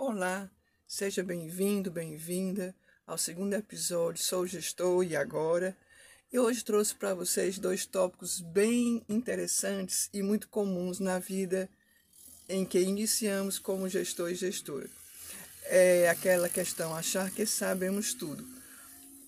Olá, seja bem-vindo, bem-vinda ao segundo episódio Sou Gestor e Agora. E hoje trouxe para vocês dois tópicos bem interessantes e muito comuns na vida em que iniciamos como gestor e gestora. É aquela questão achar que sabemos tudo.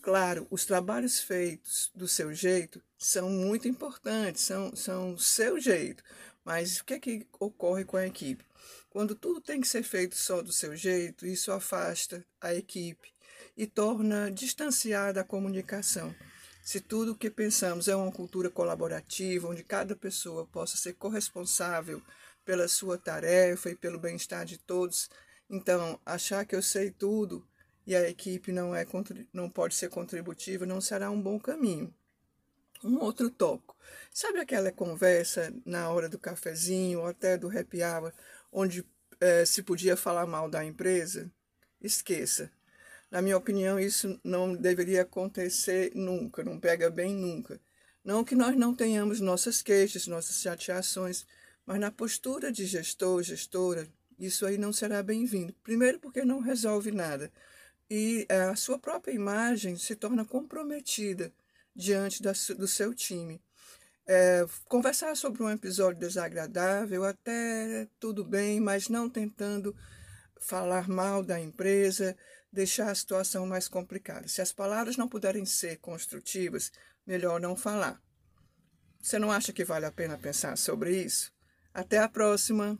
Claro, os trabalhos feitos do seu jeito são muito importantes, são, são seu jeito, mas o que é que ocorre com a equipe? Quando tudo tem que ser feito só do seu jeito, isso afasta a equipe e torna distanciada a comunicação. Se tudo o que pensamos é uma cultura colaborativa, onde cada pessoa possa ser corresponsável pela sua tarefa e pelo bem-estar de todos, então achar que eu sei tudo e a equipe não, é, não pode ser contributiva não será um bom caminho. Um outro tópico. Sabe aquela conversa na hora do cafezinho ou até do happy hour, onde é, se podia falar mal da empresa, esqueça. Na minha opinião, isso não deveria acontecer nunca, não pega bem nunca. Não que nós não tenhamos nossas queixas, nossas chateações, mas na postura de gestor, gestora, isso aí não será bem-vindo. Primeiro, porque não resolve nada. E é, a sua própria imagem se torna comprometida diante da, do seu time. É, conversar sobre um episódio desagradável, até tudo bem, mas não tentando falar mal da empresa, deixar a situação mais complicada. Se as palavras não puderem ser construtivas, melhor não falar. Você não acha que vale a pena pensar sobre isso? Até a próxima!